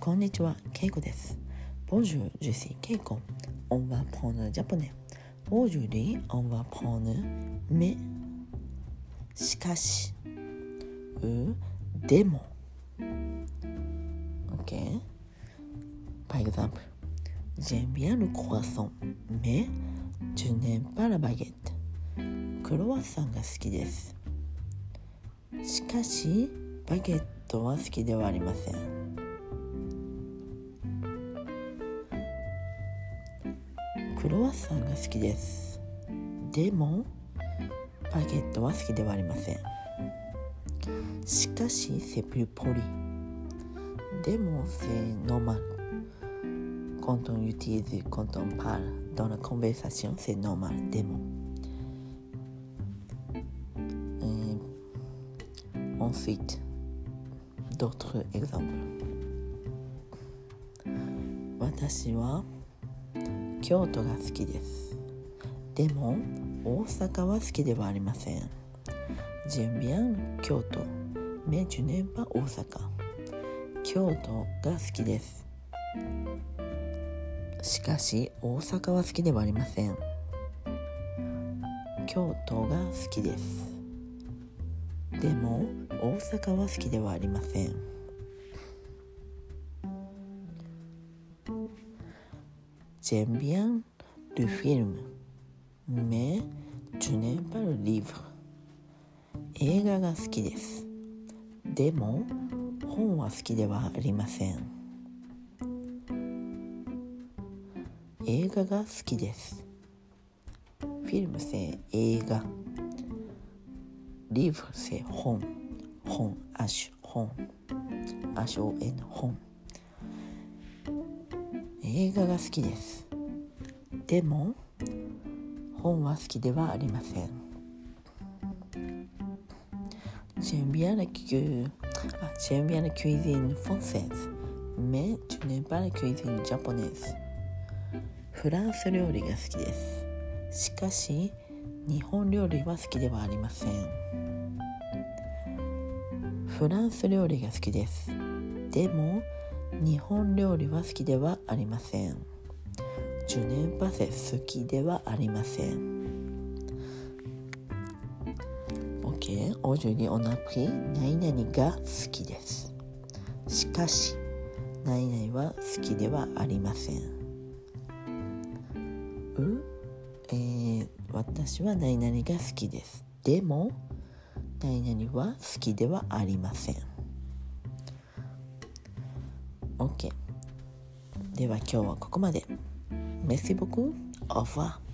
こんにちは、ケイコです。ボージュージュシーケイコ。オンワポーヌジャポネ。ボージュリーオンワポーヌメ。しかし、う、でも。OK。パイグザンプ。ジェンビアルコロワッン。メ。ジュネンパラバゲット。クロワッサンが好きです。しかし、バゲットは好きではありません。クロワッサンが好きです。でも、バゲットは好きではありません。しかし、c'est plus poli。でも、c'est normal。Quand on utilise, quand on parle dans la conversation, c'est normal. でも。Euh, ensuite, d'autres exemples. 私は 京都が好きです。でも大阪は好きではありません。J'aime bien 京都、mais je n'aime pas 大阪。京都が好きです。しかし大阪は好きではありません。京都が好きです。でも大阪は好きではありません。全然映画が好きです。でも本は好きではありません。映画が好きです。フィルムせ映画。リーフ本。本、ア、本。アショ、エ、本。映画が好きです。でも本は好きではありません。J'aime bien la, cu... ah, j'aime bien la cuisine française, mais je n'aime pas la cuisine japonaise. フランス料理が好きです。しかし、日本料理は好きではありません。フランス料理が好きです。でも、日本料理は好きではありません。ジュネンパセ好きではありません。OK, aujourd'hui on a pris 何々が好きです。しかし、何々は好きではありません。う、えー、私は何々が好きです。でも、何々は好きではありません。OK では今日はここまで。メッシボクオファー